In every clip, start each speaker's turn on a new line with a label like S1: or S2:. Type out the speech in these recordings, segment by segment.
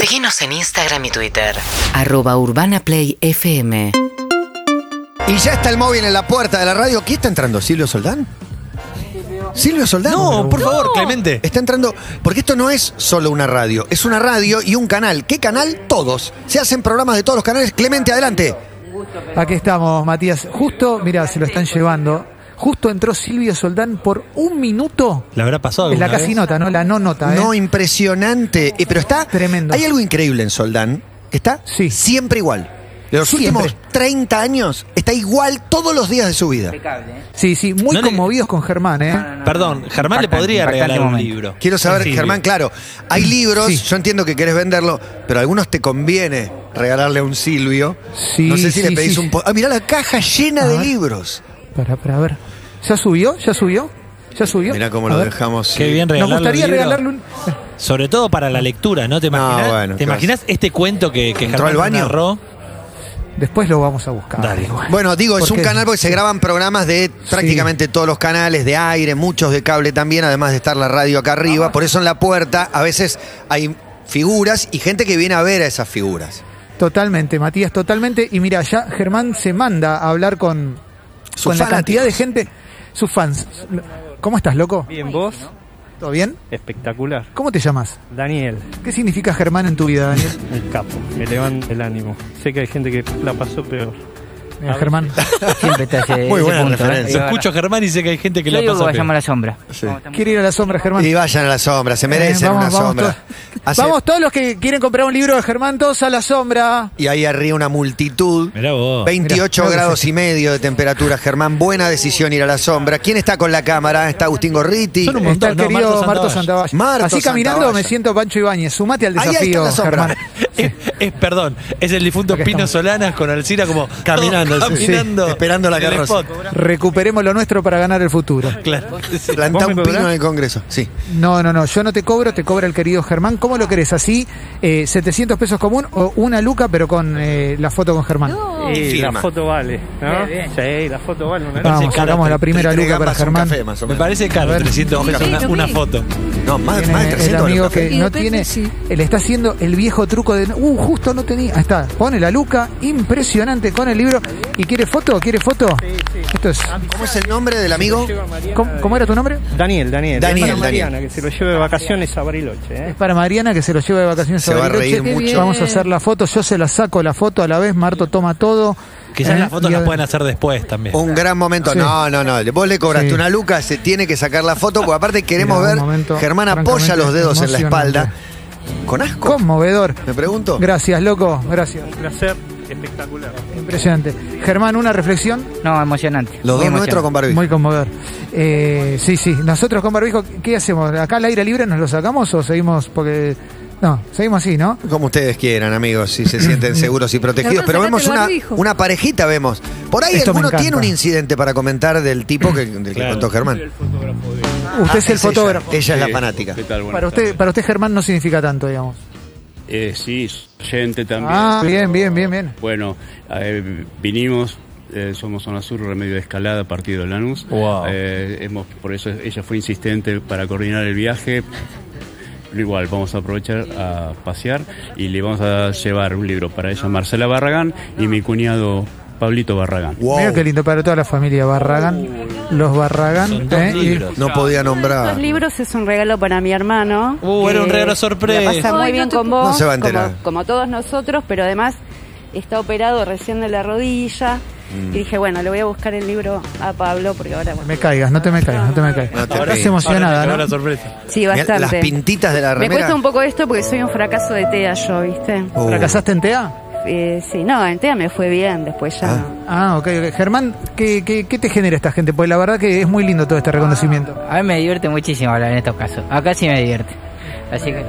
S1: Seguinos en Instagram y Twitter.
S2: Arroba Urbana Play FM.
S3: Y ya está el móvil en la puerta de la radio. ¿Quién está entrando? ¿Silvio Soldán? ¿Silvio Soldán?
S4: No, por favor, Clemente.
S3: Está entrando, porque esto no es solo una radio, es una radio y un canal. ¿Qué canal? Todos. Se hacen programas de todos los canales. Clemente, adelante.
S5: Aquí estamos, Matías. Justo, mira, se lo están llevando. Justo entró Silvio Soldán por un minuto.
S4: ¿Le habrá pasado
S5: Es la casi
S4: vez?
S5: nota, ¿no? La no nota, ¿eh?
S3: No, impresionante. Eh, pero está.
S5: Tremendo.
S3: Hay algo increíble en Soldán. que Está
S5: Sí.
S3: siempre igual. De los
S5: Siempre.
S3: últimos 30 años está igual todos los días de su vida.
S5: Sí, sí, muy
S4: No le-
S5: conmovidos con Germán, ¿eh?
S4: Perdón, Germán le podría
S6: impactante
S4: regalar un
S6: momento.
S4: libro.
S3: Quiero saber,
S4: Sí,
S3: Germán, claro, hay libros,
S5: Sí.
S3: yo entiendo que querés venderlo, pero a algunos te conviene regalarle a un Silvio.
S5: Sí,
S3: no sé si
S5: sí,
S3: le pedís
S5: sí.
S3: un... po- Ah, mirá la caja llena de libros.
S5: Para, para ver. ¿Ya subió? ¿Ya subió? ¿Ya subió?
S3: Mirá cómo
S5: A
S3: lo
S5: ver.
S3: dejamos.
S4: Qué bien
S5: Nos gustaría
S4: libro.
S5: regalarle un...
S4: Sobre todo para la lectura, ¿no? ¿Te
S3: No,
S4: imaginas,
S3: bueno,
S4: ¿te imaginas este cuento que, que
S3: ¿Entró al baño?
S4: narró?
S5: Después lo vamos a buscar.
S4: Dale.
S5: igual.
S3: Bueno, digo, es
S5: ¿Por
S3: un
S5: qué?
S3: canal porque se graban programas de prácticamente todos los canales, de aire, muchos de cable también, además de estar la radio acá arriba. Por eso en la puerta a veces hay figuras y gente que viene a ver a esas figuras.
S5: Totalmente, Matías, totalmente. Y mira, ya Germán se manda a hablar con,
S3: Sus
S5: con la cantidad de gente, sus fans. ¿Cómo estás, loco?
S7: Bien, vos,
S5: ¿Todo bien?
S7: espectacular.
S5: ¿Cómo te llamas?
S7: Daniel,
S5: ¿Qué significa Germán en tu vida, Daniel?
S7: un capo, me levanta el ánimo. Sé que hay gente que la pasó peor.
S5: Mira, Germán.
S6: Siempre está ese,
S3: Muy
S6: ese
S3: buena
S6: punto, ¿eh?
S3: referencia.
S4: Escucho a Germán y sé que hay gente que
S6: Yo
S4: la
S6: digo que
S4: pasa
S6: vayamos a la sombra.
S3: Sí.
S5: Quiere ir a la sombra, Germán.
S3: Y vayan a la sombra, se merecen
S5: Eh, vamos,
S3: una
S5: vamos
S3: sombra.
S5: todos.
S3: Hace-
S5: Vamos todos los que quieren comprar un libro de Germán, todos a la sombra.
S3: Y ahí arriba una multitud.
S4: Mirá vos.
S3: 28
S5: Mirá,
S3: grados y medio de temperatura, Germán. Buena decisión ir a la sombra. ¿Quién está con la cámara? Está Agustín Gorriti.
S4: Son un
S5: Está
S4: montón,
S5: el
S4: no,
S5: querido
S4: Marto. Santavalla.
S3: Marto
S5: Así caminando
S3: Santavalla.
S5: me siento Pancho Ibáñez. Sumate al
S3: Ahí, ahí está
S5: desafío,
S3: la sombra.
S5: Germán.
S4: Es, es- perdón, es el difunto
S5: Acá
S4: Pino
S5: estamos.
S4: Solanas con Alcina como
S3: Caminando, sí.
S4: caminando,
S3: Sí, esperando la
S4: el
S3: carroza.
S5: Recuperemos lo nuestro para ganar el futuro.
S4: Claro.
S3: Plantá
S7: ¿Vos me
S3: un pino en el Congreso. Sí.
S5: No, no, no, yo no te cobro, te cobra el querido Germán. ¿Cómo lo querés? ¿Así? Eh, ¿700 pesos común o una luca pero con eh, la foto con Germán?
S3: Firma.
S7: la foto vale, ¿no? Sí, la foto vale. una
S5: Vamos, sacamos la primera luca para Germán.
S3: café, más o
S4: Me parece caro,
S5: A ver.
S4: 300 pesos una, una foto.
S3: No, más, más de
S5: el
S3: 300
S5: amigo
S3: los cafés.
S5: que no tiene, él está haciendo el viejo truco de, uh, justo no tenía, ahí está, pone la luca, impresionante con el libro, y quiere foto, quiere foto, esto es,
S3: ¿Cómo es el nombre del amigo?
S5: ¿cómo, cómo era tu nombre?
S7: Daniel, Daniel.
S3: Daniel,
S7: Es para
S3: Daniel.
S7: Mariana, que se lo lleve de vacaciones a Bariloche, ¿eh?
S5: Es para Mariana que se lo lleva de vacaciones
S3: Se
S5: a
S3: va a
S5: Bariloche.
S3: reír mucho.
S5: Vamos a hacer la foto, yo se la saco la foto a la vez, Marto toma todo.
S4: Quizás
S5: Eh,
S4: las fotos las pueden hacer después también.
S3: Un gran momento.
S5: Sí.
S3: No, no, no. Vos le cobraste
S5: Sí.
S3: una luca, se tiene que sacar la foto, porque aparte queremos
S5: Mira,
S3: ver.
S5: momento
S3: Germán apoya los dedos en la espalda. ¿Con asco?
S5: Conmovedor.
S3: ¿Me pregunto?
S5: Gracias, loco, gracias.
S7: Un placer espectacular.
S5: Impresionante. Germán, una reflexión.
S6: No, emocionante.
S3: Los dos nuestros con barbijo.
S5: Muy conmovedor. Eh, sí, sí. Nosotros con barbijo, ¿qué hacemos? ¿Acá al aire libre nos lo sacamos o seguimos? Porque. No, seguimos así, ¿no?
S3: Como ustedes quieran, amigos, si se sienten seguros y protegidos. Pero vemos
S8: el
S3: una, una parejita, vemos. Por ahí
S5: Esto
S3: alguno tiene un incidente para comentar del tipo que, del que
S4: Claro.
S3: contó Germán.
S5: Usted
S3: Ah,
S5: es el fotógrafo.
S3: Ella, es la fanática.
S9: ¿Qué tal? Buenas
S5: Para usted,
S9: tardes.
S5: para usted, Germán, no significa tanto, digamos.
S9: Eh, sí, gente también.
S5: Ah, bien, bien, bien, bien.
S9: Bueno, eh, vinimos, eh, somos Zona Sur, Remedio de Escalada, partido de Lanús.
S4: Wow.
S9: Eh, hemos, por eso ella fue insistente para coordinar el viaje. Pero igual, vamos a aprovechar a pasear y le vamos a llevar un libro para ella, Marcela Barragán, y mi cuñado Pablito Barragán.
S3: Wow.
S5: Mira qué lindo para toda la familia Barragán. Los Barragán.
S4: Son dos
S5: ¿eh?
S3: No podía nombrar.
S8: Estos libros es un regalo para mi hermano.
S4: Uh, era un regalo sorpresa.
S8: La pasa muy bien con vos,
S3: No se va a enterar.
S8: Como, como todos nosotros, pero además está operado recién de la rodilla.
S3: Mm.
S8: Y dije, bueno, le voy a buscar el libro a Pablo porque ahora,
S5: Me caigas, no te me caigas, no te me caigas.
S3: No te
S5: Estás emocionada, ¿no?
S4: la sorpresa.
S8: sí, bastante.
S3: Las pintitas de la
S8: Me
S3: remera.
S8: cuesta un poco esto porque soy un fracaso de TEA yo, ¿viste?
S3: Oh.
S5: ¿Fracasaste en TEA?
S8: Eh, sí, no, en TEA me fue bien, después ya...
S3: Ah.
S5: Ah, ok, ok. Germán, ¿qué, qué, qué te genera esta gente? Pues la verdad que es muy lindo todo este reconocimiento.
S6: A mí me divierte muchísimo hablar en estos casos. Acá sí me divierte. Así que.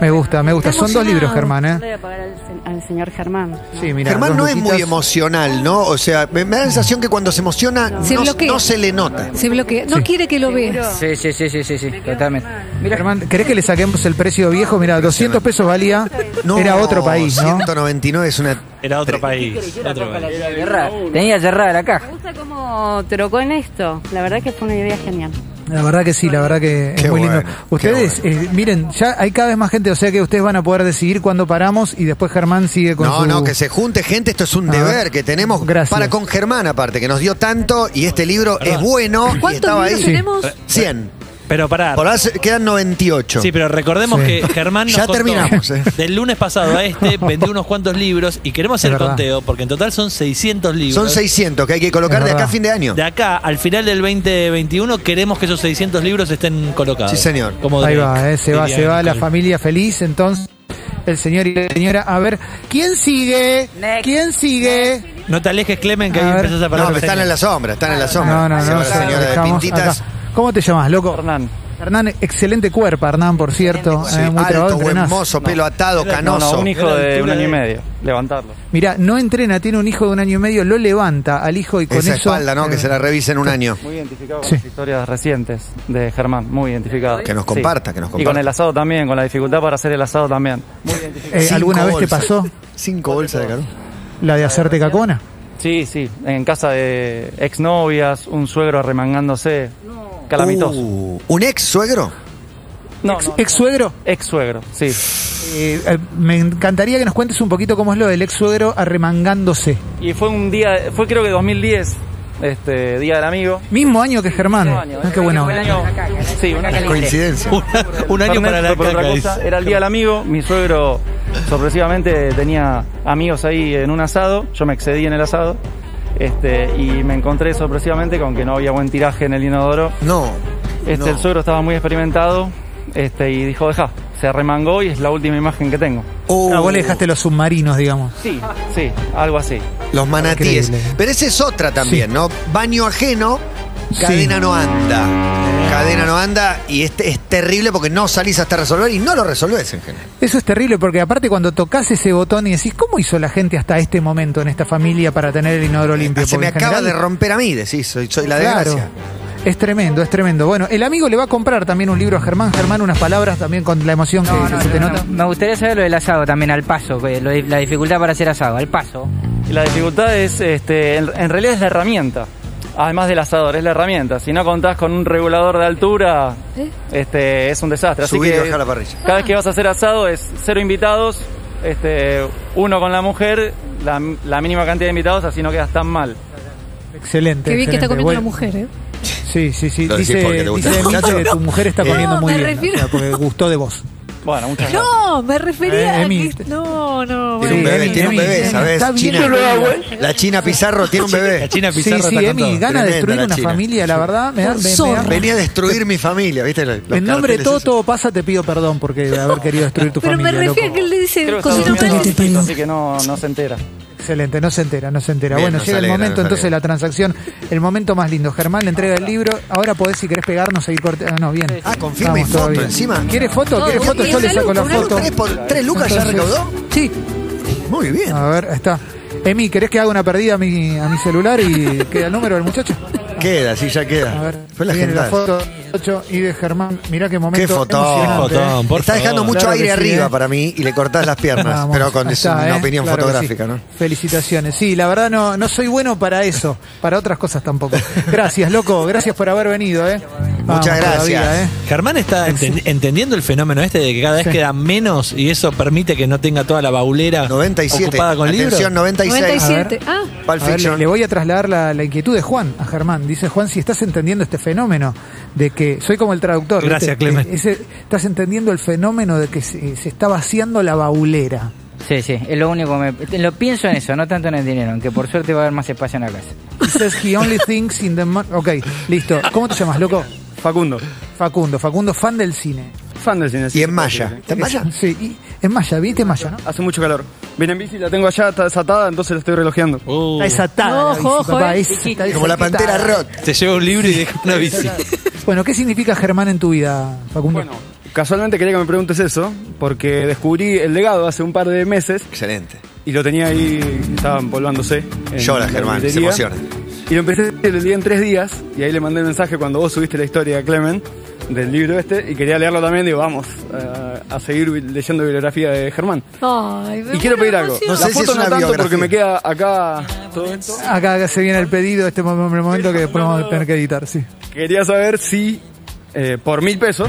S5: Me gusta, me gusta.
S8: Está
S5: Son dos libros. Germán,
S8: Le
S5: ¿eh?
S8: voy a pagar al, se- al señor Germán.
S5: Sí, mira.
S3: Germán no es muy emocional, ¿no? O sea, me, me da la sensación que cuando se emociona no,
S8: Se
S3: no
S8: bloquea.
S3: se le nota.
S8: Se bloquea. No
S5: Sí.
S8: quiere que lo veas.
S6: Sí, sí, sí, sí, sí, sí, totalmente. Mira,
S5: Germán, ¿querés que le saquemos el precio viejo? Mira, 200 pesos valía.
S3: No,
S5: Era otro país, ¿no?
S3: 199 es una...
S4: Era otro país. Otro país.
S6: cerrada. tenía cerrada la caja.
S8: Me gusta cómo trocó en esto. La verdad que fue una idea genial.
S5: La verdad que sí, la verdad que es muy lindo.
S3: bueno,
S5: Ustedes, eh, miren, ya hay cada vez más gente, o sea que ustedes van a poder decidir cuándo paramos y después Germán sigue con
S3: No,
S5: su...
S3: no, que se junte gente, esto es un
S5: A
S3: deber
S5: ver.
S3: que tenemos
S5: Gracias.
S3: para con Germán aparte, que nos dio tanto y este libro es bueno y
S10: ¿Cuántos
S3: estaba ahí.
S10: tenemos?
S3: 100.
S4: Pero pará.
S3: Por ahora se- quedan 98.
S4: Sí, pero recordemos
S5: Sí.
S4: que Germán nos
S3: Ya
S4: contó
S3: terminamos, eh.
S4: Del lunes pasado a este vendió unos cuantos libros y queremos hacer
S5: Es
S4: el
S5: verdad.
S4: conteo porque en total son 600 libros.
S3: Son 600 que hay que colocar
S5: Es
S3: de acá a
S5: verdad.
S3: fin de año.
S4: De acá al final del 2021 queremos que esos 600 libros estén colocados.
S3: Sí, señor.
S4: Como
S5: Ahí
S4: Drake,
S5: va, eh, se va,
S4: diría
S5: se va la
S4: Nicole.
S5: familia feliz, entonces el señor y la señora, a ver, ¿quién sigue?
S6: Next.
S5: ¿Quién sigue?
S4: No te alejes, Clemen, que
S5: A
S4: ahí
S5: ver.
S4: empezás a
S3: No,
S4: parar.
S3: me están en la sombra, están en la sombra.
S5: No, no,
S3: Se
S5: no,
S3: va la
S5: ya
S3: señora de
S5: dejamos
S3: pintitas.
S5: ¿Cómo te llamas, loco?
S7: Hernán.
S5: Hernán, excelente cuerpo, Hernán, por cierto.
S3: Sí,
S5: eh, muy
S3: alto,
S5: trabado,
S3: buen mozo, pelo atado,
S7: No,
S3: canoso.
S7: no, un hijo de un año y medio. Levantarlo.
S5: Mira, no entrena, tiene un hijo de un año y medio, lo levanta al hijo y con
S3: Esa
S5: eso.
S3: espalda, ¿no? Que
S5: eh,
S3: se la revise en un año.
S7: Muy identificado con
S5: Sí.
S7: las historias recientes de Germán. Muy identificado.
S3: Que nos comparta, que nos
S7: Y
S3: comparta.
S7: con el asado también, con la dificultad para hacer el asado también. Muy identificado.
S5: eh,
S3: Cinco
S5: ¿Alguna vez te pasó
S3: Cinco bolsas de carbón.
S5: la de hacerte cacona?
S7: Sí, sí. En casa de exnovias, un suegro arremangándose. Calamitoso.
S3: Uh, ¿Un ex suegro?
S7: no,
S5: ¿Ex,
S7: no,
S5: ex suegro?
S7: ex suegro, sí.
S5: Eh, eh, me encantaría que nos cuentes un poquito cómo es lo del ex suegro arremangándose.
S7: Y fue un día, fue creo que 2010, este, Día del Amigo.
S5: Mismo año que Germán.
S7: Mismo año,
S5: Ah, qué buena
S7: un año- Sí, un año.
S3: Coincidencia.
S4: Una- un año para la
S7: por otra
S4: caca.
S7: cosa. Era el día del amigo. Mi suegro sorpresivamente tenía amigos ahí en un asado. Yo me excedí en el asado. Este, y me encontré sorpresivamente con que no había buen tiraje en el inodoro.
S3: No.
S7: Este,
S3: no.
S7: El suegro estaba muy experimentado este, y dijo, deja. Se arremangó y es la última imagen que tengo.
S3: Uh,
S5: Ah, vos le dejaste los submarinos, digamos.
S7: Sí, sí, algo así.
S3: Los manatíes.
S5: Increíble.
S3: Pero esa es otra también,
S5: Sí.
S3: ¿no? Baño ajeno,
S5: Sí.
S3: cadena no anda. Cadena no anda y este es terrible porque no salís hasta resolver y no lo resolvés en general.
S5: Eso es terrible porque aparte cuando tocas ese botón y decís, ¿cómo hizo la gente hasta este momento en esta familia para tener el inodoro limpio?
S3: Ah, Se
S5: Porque
S3: me acaba
S5: general-
S3: de romper a mí, decís, soy, soy la
S5: Claro.
S3: desgracia.
S5: Es tremendo, es tremendo. Bueno, el amigo le va a comprar también un libro a Germán. Germán, unas palabras también con la emoción que, se te nota.
S6: Me gustaría saber lo del asado también, al paso, la dificultad para hacer asado, al paso.
S7: La dificultad es, este, en, en realidad es la herramienta. Además del asador, es la herramienta. Si no contás con un regulador de altura,
S10: ¿Eh?
S7: este, es un desastre. Así
S3: Subir y
S7: que
S3: bajar la parrilla.
S7: cada vez que vas a hacer asado es cero invitados, este, uno con la mujer, la, la mínima cantidad de invitados, así no quedas tan mal.
S5: Excelente.
S10: Qué bien que está comiendo
S5: Bueno,
S10: la mujer, ¿eh?
S5: Sí, sí, sí.
S3: Lo
S5: Dice, dice que tu mujer está comiendo
S10: No,
S5: muy
S10: me
S5: bien.
S10: refiero-
S5: o sea, porque gustó de vos.
S7: Bueno, muchas gracias.
S10: No, me refería
S5: Eh,
S10: a
S5: Emi.
S10: que... No, no.
S3: Tiene un
S10: bueno.
S3: bebé, tiene un bebé, ¿sabes?
S5: está bien
S3: China.
S5: peleado.
S3: La China Pizarro tiene un
S4: La
S3: bebé.
S4: China
S5: Sí,
S4: Pizarro
S5: sí,
S4: está con
S5: Emi,
S4: todo.
S5: gana de
S3: Tremenda
S5: destruir
S3: la
S5: una
S3: China.
S5: familia, la verdad. Me da, me- me da-
S10: Zorra.
S3: Venía a destruir mi familia, ¿viste? Los
S5: En nombre de
S3: carteles
S5: todo,
S3: esos.
S5: todo pasa, te pido perdón porque de haber querido destruir tu
S10: Pero me
S5: familia.
S10: refiero a
S5: loco.
S10: que él le dice
S7: Creo que está durmiendo así que no, no se entera.
S5: Excelente, no se entera, no se entera.
S3: Bien,
S5: bueno, llega
S3: alegra,
S5: el momento entonces de la transacción, el momento más lindo. Germán le entrega el libro, ahora podés si querés pegarnos, seguir cortando. no, bien.
S3: Ah, con firma y foto encima.
S5: ¿Quiere foto?
S10: Todo
S5: ¿Quiere
S10: bien,
S5: foto? Yo le saco la foto.
S3: ¿Tres, por- tres lucas ya
S5: Entonces-
S3: recaudó?
S5: Sí.
S3: Muy bien.
S5: A ver, está. Emi, ¿querés que haga una perdida a mi, a mi celular y queda el número del muchacho?
S3: Queda, sí, ya
S5: A
S3: queda.
S5: ver,
S3: Fue la
S5: viene la
S3: gente.
S5: foto ocho y de Germán. Mirá qué momento
S3: Qué fotón.
S4: Qué fotón,
S5: ¿eh?
S4: por
S3: Está dejando
S4: favor.
S3: mucho
S5: Claro
S3: aire
S5: sí,
S3: arriba
S5: ¿eh?
S3: para mí y le cortás las piernas,
S5: Vamos,
S3: pero con
S5: está,
S3: una
S5: ¿eh?
S3: opinión
S5: Claro
S3: fotográfica,
S5: sí.
S3: ¿no?
S5: Felicitaciones. Sí, la verdad no, no soy bueno para eso, para otras cosas tampoco. Gracias, loco, gracias por haber venido, ¿eh? Vamos
S3: Muchas
S5: todavía,
S3: gracias.
S5: ¿eh?
S4: Germán está enten- entendiendo el fenómeno este de que cada vez
S5: Sí.
S4: queda menos y eso permite que no tenga toda la baulera
S3: 97.
S4: ocupada con libros.
S3: Atención, 96.
S10: 97. Ah,
S3: Pulp
S5: A ver, le,
S3: Fiction.
S5: le voy a trasladar la, la inquietud de Juan a Germán. Dice Juan, si estás entendiendo este fenómeno de que soy como el traductor.
S4: Gracias. Clemen.
S5: Ese- estás entendiendo el fenómeno de que se, se está vaciando la baulera.
S6: Sí, sí, es lo único que me... Lo pienso en eso, no tanto en el dinero, aunque por suerte va a haber más espacio en la casa.
S5: He says he only thinks in the Ok, listo. ¿Cómo te llamas, loco?
S7: Facundo,
S5: Facundo. Facundo, fan del cine.
S7: fan del cine.
S3: Y en Maya. ¿Está en Maya?
S5: Sí, y en Maya, ¿viste Maya, no?
S7: Hace mucho calor. Viene en bici, la tengo allá, está desatada, entonces la estoy relojeando.
S4: Uh,
S5: Está desatada. la
S10: Ojo,
S5: bici,
S10: ojo,
S5: papá,
S10: eh.
S5: es- está
S3: Como la
S5: desatada.
S3: pantera rock.
S4: te lleva un libro y deja una bici.
S5: Bueno, ¿qué significa Germán en tu vida, Facundo?
S7: Bueno, casualmente quería que me preguntes eso, porque descubrí el legado hace un par de meses
S3: Excelente.
S7: y lo tenía ahí, estaba empolvándose. en
S3: Llora,
S7: la
S3: Germán, se
S7: librería.
S3: emociona.
S7: Y lo empecé a leer en tres días, y ahí le mandé el mensaje cuando vos subiste la historia, Clemen, del libro este, y quería leerlo también, digo, vamos, eh, a seguir leyendo bibliografía de Germán.
S10: Ay,
S7: Y quiero pedir algo.
S3: No sé
S7: la
S3: si
S7: foto
S3: es
S7: no
S3: una
S7: tanto
S3: biografía.
S7: porque me queda acá todo esto.
S5: Acá, se viene el pedido, este mo- momento que después vamos a tener que editar, sí.
S7: Quería saber si
S11: eh, por mil pesos.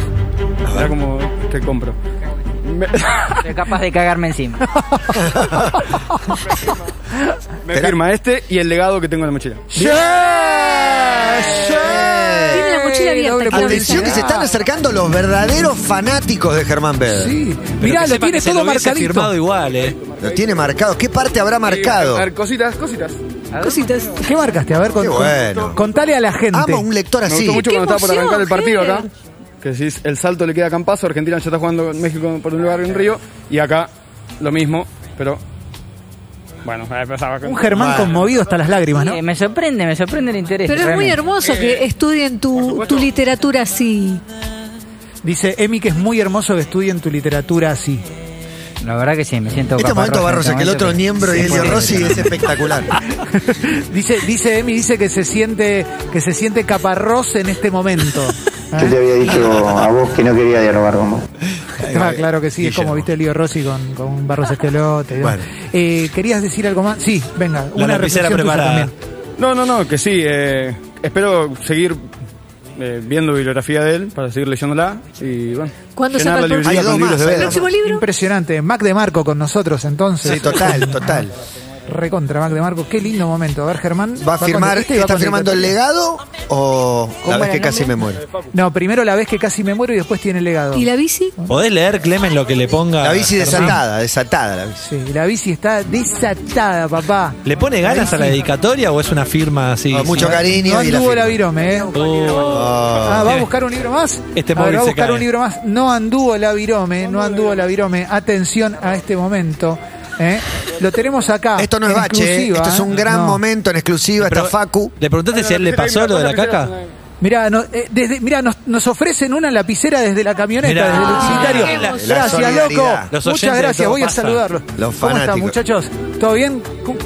S11: Era como te compro. Me,
S6: Soy capaz de cagarme encima.
S11: me firma este y el legado que tengo en la mochila.
S10: Tiene la mochila abierta.
S5: Doble
S10: quiero
S3: Atención que se están acercando los verdaderos fanáticos de Germán Beder.
S5: Sí, mirá, lo tiene todo marcadito.
S4: firmado igual, ¿eh?
S3: Lo tiene marcado. ¿Qué parte habrá marcado?
S11: A ver, cositas, cositas.
S10: Cositas.
S5: ¿Qué marcaste? A ver, con-
S3: Qué bueno.
S5: contale a la gente.
S3: Amo un lector
S11: Me
S3: así.
S11: gustó mucho
S10: ¡Qué
S11: cuando estaba por arrancar el partido acá. Que si el salto le queda a Campazo, Argentina ya está jugando en México por un lugar en Río. Y acá lo mismo, pero. Bueno, empezaba con.
S5: Un Germán conmovido hasta las lágrimas, ¿no?
S6: Eh, me sorprende, me sorprende el interés.
S10: Pero es muy hermoso que estudien tu, tu literatura así.
S5: Dice Emi que es muy hermoso que estudien tu literatura así.
S6: La verdad que sí, me siento
S3: Este momento Barros,
S6: este
S3: que el otro miembro y Elio Rossi es espectacular.
S5: Dice, dice Emi, dice que se siente, que se siente caparrós en este momento.
S12: Yo te había dicho a vos que no quería dialogar con vos.
S5: Ah, claro que sí, es como viste Lío Rossi con, con Barros Esquelote.
S3: Bueno.
S5: Eh, ¿Querías decir algo más? Sí, venga,
S4: La
S5: una reflexión tuya
S4: preparada.
S5: también.
S11: No, no, no, que sí. eh, espero seguir eh, viendo bibliografía de él para seguir leyéndola. Y bueno,
S10: ¿Cuándo saca
S11: la
S10: el
S3: dos
S11: libros de
S3: hay
S10: ¿Próximo libro?
S5: Impresionante. Mac de Marco con nosotros entonces.
S3: Sí, total, total.
S5: Recontra Mac de Marco. Qué lindo momento. A ver, Germán.
S3: ¿Va a firmar,
S5: este va
S3: está firmando el legado o la
S6: ¿Cómo
S3: vez que casi me muero?
S5: No, primero la vez que casi me muero y después tiene el legado.
S10: ¿Y la bici?
S4: ¿Podés leer, Clemen, lo que le ponga?
S3: La bici
S4: Germán?
S3: desatada, desatada la bici.
S5: Sí, la bici está desatada, papá.
S4: ¿Le pone ganas a la dedicatoria o es una firma así?
S3: Con mucho cariño
S5: No
S3: y la
S5: anduvo la virome, ¿eh?
S4: Oh.
S5: Ah, ¿va a buscar un libro más?
S4: Este
S5: a ver, va a buscar
S4: cae.
S5: un libro más. No anduvo la virome, no anduvo la virome. Atención a este momento. ¿Eh? Lo tenemos acá.
S3: Esto no es bache, ¿eh?
S5: exclusiva,
S3: esto es un gran
S5: No.
S3: momento en exclusiva. Está Facu.
S4: ¿Le preguntaste si a él le pasó lo de la caca?
S5: Mirá, no- eh, desde, mirá nos, nos ofrecen una lapicera desde la camioneta,
S4: Mirá.
S5: desde el utilitario.
S10: Ah, la-
S3: la
S5: gracias, loco.
S4: Los
S5: Muchas gracias, voy a saludarlos.
S3: Los
S5: ¿Cómo están,
S3: fanáticos.
S5: muchachos? ¿Todo bien? ¿Cómo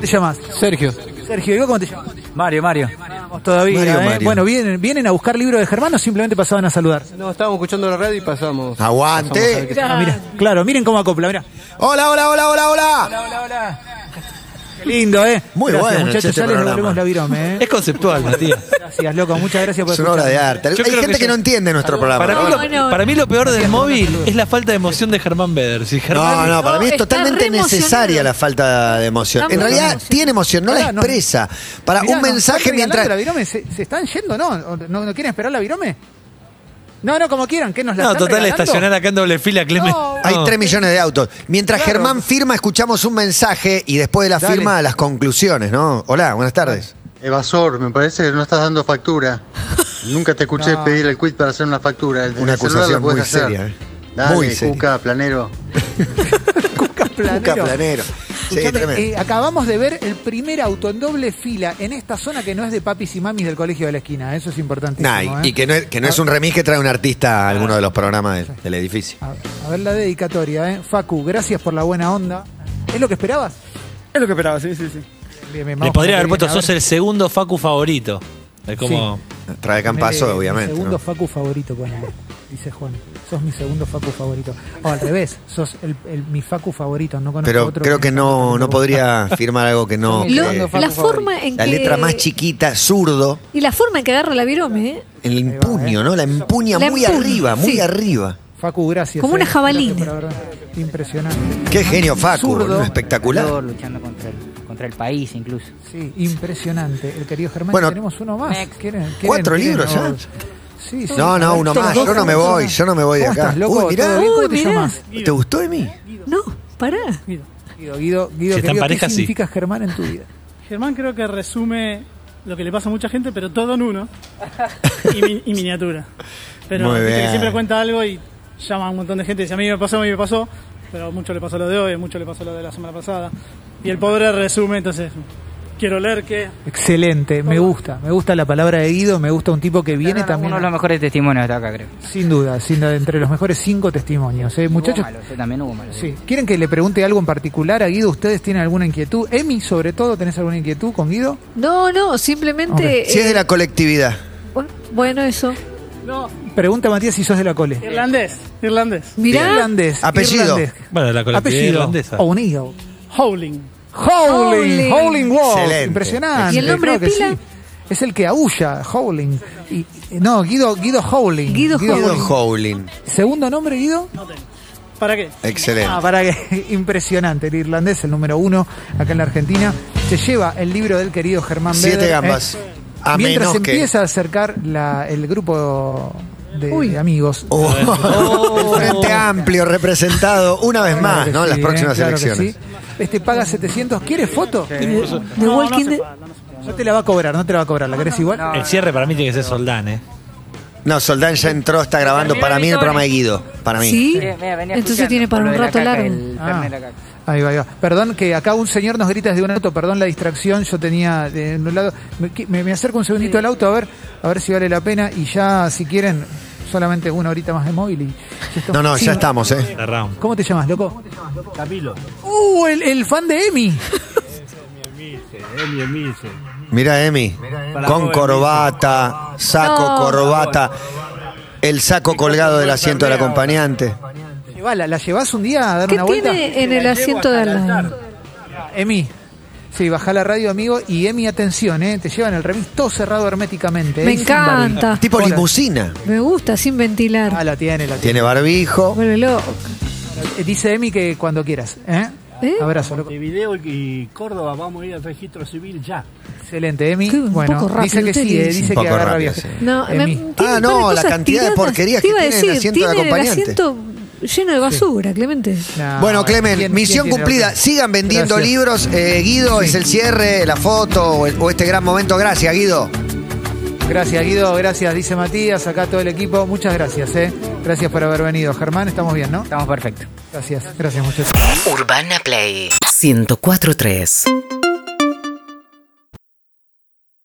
S5: te llamas?
S6: Sergio.
S5: Sergio, ¿y vos cómo te llamas?
S6: Mario, Mario.
S5: Vamos todavía,
S3: Mario,
S5: ¿eh?
S3: Mario.
S5: Bueno, ¿vienen, ¿vienen a buscar libro de Germán o simplemente pasaban a saludar?
S12: No, estábamos escuchando la radio y pasamos.
S3: Aguante.
S5: Ah, mira, claro, miren cómo acopla, mira.
S3: Hola, hola, hola, hola, hola.
S5: Hola, hola. Lindo, ¿eh?
S3: Muy
S5: gracias,
S3: bueno,
S5: muchachos,
S3: este
S5: ya les devolvemos la virome, ¿eh?
S4: Es conceptual, Matías.
S5: Gracias, loco, muchas gracias por
S3: Es una obra de arte.
S4: Yo
S3: Hay
S4: creo
S3: gente
S4: que
S3: que,
S4: yo-
S3: no entiende nuestro programa.
S4: Para mí,
S10: No,
S4: lo,
S10: no.
S4: para mí lo peor del móvil es la falta de emoción de Germán Beder. Si Germán,
S3: No, no, para mí es
S10: está
S3: totalmente
S10: emocionado.
S3: necesaria la falta de emoción.
S10: Está
S3: En
S10: muy
S3: realidad
S10: emocionado.
S3: tiene emoción, no la
S5: Pará, no-
S3: expresa. Para
S5: Mirá,
S3: un
S5: nos
S3: mensaje
S5: regalando
S3: mientras.
S5: la virome? ¿Se, se están yendo no? ¿O ¿No, no quieren esperar la virome? No, no, como quieran, que nos la
S4: no,
S5: están
S4: total,
S5: regalando?
S4: estacionar acá en doble fila, Clemen.
S5: No.
S3: Hay
S4: No.
S3: 3 millones de autos. Mientras
S5: Claro.
S3: Germán firma, escuchamos un mensaje y después de la
S5: Dale.
S3: firma, las conclusiones, ¿no? Hola, buenas tardes.
S12: Evasor, me parece que no estás dando factura. Nunca te escuché
S5: No.
S12: pedir el quit para hacer una factura. El-
S3: Una
S12: el celular
S3: acusación
S12: lo
S3: muy
S12: hacer.
S3: seria, ¿eh?
S12: Dale,
S3: Muy seria.
S12: Cuca, planero.
S5: Cuca Planero.
S3: Cuca Planero. Sí,
S5: eh, acabamos de ver el primer auto en doble fila en esta zona que no es de papis y mamis del colegio de la esquina. Eso es importantísimo.
S3: Nah, y,
S5: ¿eh?
S3: y que no es, que no es un remis que trae un artista a alguno de los programas del, del edificio.
S5: A, a ver la dedicatoria, ¿eh? Facu, gracias por la buena onda. ¿Es lo que esperabas?
S11: Es lo que esperaba, sí, sí, sí.
S5: Bien, bien,
S4: Le podría
S5: con
S4: haber puesto, sos el segundo Facu favorito. Es como.
S3: Trae Campazo, obviamente.
S5: Segundo
S3: ¿no?
S5: Facu favorito, ponele, dice Juan. Sos mi segundo Facu favorito. O al revés, sos el, el- mi Facu favorito. No conozco
S3: Pero
S5: otro
S3: creo que no, no podría firmar algo que no.
S10: Lo-
S3: que-
S10: la forma en
S3: la
S10: que...
S3: letra más chiquita, zurdo,
S10: Y la forma en que agarra la virome, ¿eh?
S3: el empuño, ¿no? La empuña
S10: La
S3: muy
S10: empuña,
S3: arriba, muy
S10: sí.
S3: arriba.
S5: Facu, gracias.
S10: Como
S5: eh.
S10: una jabalina.
S5: Impresionante.
S3: Qué genio Facu,
S5: Zurdo.
S3: espectacular.
S6: Luchando contra el, contra el país incluso.
S5: Sí, impresionante. El querido Germán,
S3: Bueno,
S5: tenemos uno más.
S6: next.
S5: ¿Quieren- quieren-
S3: ¿Cuatro
S5: quieren-
S3: libros ya?
S5: Sí, sí.
S3: No, no, uno más. Yo no me voy, yo no me voy de
S5: ¿Cómo
S3: acá.
S5: estás, loco?
S3: Uy,
S5: ¿Todo
S3: mirá.
S5: bien? ¿Cómo
S10: Uy,
S5: te
S10: mirá.
S5: llamas?
S3: ¿Te gustó de mí?
S10: No, pará.
S5: Guido, Guido, Guido,
S4: Si está en pareja,
S5: ¿qué
S4: sí.
S5: significa Germán en tu vida?
S13: Germán creo que resume lo que le pasa a mucha gente, pero todo en uno. y, mi- y miniatura. Pero
S3: Muy bien.
S13: siempre cuenta algo y llama a un montón de gente y dice, a mí me pasó, a mí me pasó. Pero mucho le pasó lo de hoy, mucho le pasó lo de la semana pasada. Y el pobre resume, entonces quiero leer que...
S5: Excelente, me gusta. Me gusta la palabra de Guido, me gusta un tipo que viene también.
S6: Uno de los mejores testimonios de acá, creo.
S5: Sin duda, sin duda, entre los mejores cinco testimonios. ¿eh? Muchachos,
S6: Hubo malos, eh, también hubo malos.
S5: sí. ¿quieren que le pregunte algo en particular a Guido? ¿Ustedes tienen alguna inquietud? Emi, sobre todo, ¿tenés alguna inquietud con Guido?
S10: No, no, simplemente...
S3: Si es de
S10: eh,
S3: la colectividad.
S10: bu- Bueno, eso.
S13: No,
S5: Pregunta Matías si sos de la cole.
S13: irlandés, irlandés.
S10: Mirá,
S5: Irlandés.
S3: Apellido.
S5: irlandés.
S4: Bueno, la colectividad
S5: Apellido.
S4: irlandesa.
S5: O'Neill.
S13: Howling.
S5: Howling,
S10: Howling.
S5: Howling Wolf.
S3: Excelente.
S5: Impresionante.
S10: ¿Y el nombre de
S5: que
S10: pila?
S5: sí. Es el que aúlla, Howling. Y, no, Guido, Guido Howling.
S10: Guido
S3: Guido Howling.
S5: Segundo nombre, Guido.
S13: ¿Para qué?
S3: Excelente.
S5: Ah, para que impresionante. El irlandés, el número uno acá en la Argentina. Se lleva el libro del querido Germán
S3: Siete
S5: Beder,
S3: gambas.
S5: ¿eh?
S3: A
S5: Mientras
S3: menos que-
S5: empieza a acercar la- el grupo de, de amigos.
S3: Oh, el Frente Amplio representado una vez más, ¿no? En las
S5: sí,
S3: próximas
S5: ¿eh? Claro
S3: elecciones.
S5: Este paga 700. ¿Quieres foto?
S10: De Walking Dead.
S5: No te la va a cobrar, no te la va a cobrar. ¿La querés igual?
S4: El cierre para mí tiene que ser Soldán, ¿eh?
S3: No, Soldán ya entró, está grabando para mí el programa de Guido. Para mí.
S10: ¿Sí?
S6: Mira, mira, venía
S10: Entonces
S6: escuchando
S10: tiene para
S6: por
S10: un
S6: lo de la
S10: rato
S6: caca,
S10: largo.
S6: el
S5: Ah.
S6: Fernet de la caca.
S5: Ahí va, ahí va. Perdón que acá un señor nos grita desde un auto, perdón la distracción, yo tenía de en un lado. Me, me- me acerco un segundito al auto a ver, a ver si vale la pena y ya si quieren solamente una horita más de móvil y ya.
S3: No, no,
S5: Sí.
S3: ya estamos, ¿eh?
S4: Cerramos.
S5: ¿Cómo te llamas, loco?
S14: Camilo.
S5: Uh, el, el fan de Emi.
S14: Emi Emilce.
S3: Mira, Emi. Con corbata, saco,
S10: No.
S3: corbata. El saco colgado del asiento del acompañante.
S5: Llevala, ¿La llevas un día a dar
S10: ¿Qué
S5: una vuelta?
S10: tiene en el asiento de al lado?
S5: Emi. Sí, baja la radio, amigo. Y Emi, atención, ¿eh? Te llevan el remis todo cerrado herméticamente.
S10: Me
S5: ¿eh? Barbijo.
S10: encanta.
S3: Tipo
S5: Hola.
S3: limusina.
S10: Me gusta, sin ventilar.
S5: Ah, la tiene, la tiene.
S3: Tiene barbijo.
S10: Vuelve loco.
S5: Eh, Dice Emi que cuando quieras. ¿eh?
S10: ¿Eh?
S5: Abrazo.
S14: Montevideo y Córdoba vamos a ir al registro civil ya.
S5: Excelente, Emi.
S10: Qué-
S5: bueno,
S10: poco rápido
S5: dice que sí, eh,
S10: dice.
S5: que agarra
S3: rápido,
S5: viaje.
S3: sí.
S10: No, me-
S3: Ah, no,
S10: de
S3: la cantidad de porquerías que tiene el
S10: decir,
S3: asiento del
S10: tiene
S3: acompañante.
S10: El asiento lleno de basura, Clemente.
S5: No,
S3: Bueno, Clemen,
S5: ¿quién-
S3: misión
S5: quién tiene
S3: cumplida. Sigan vendiendo
S5: Gracias.
S3: libros. Eh, Guido, es el cierre, la foto o, el- o este gran momento. Gracias, Guido.
S5: Gracias, Guido. Gracias, dice Matías. Acá todo el equipo. Muchas gracias, ¿eh? Gracias por haber venido. Germán, estamos bien, ¿no?
S6: Estamos perfectos.
S5: Gracias, gracias, muchachos.
S2: Urbana Play 1043.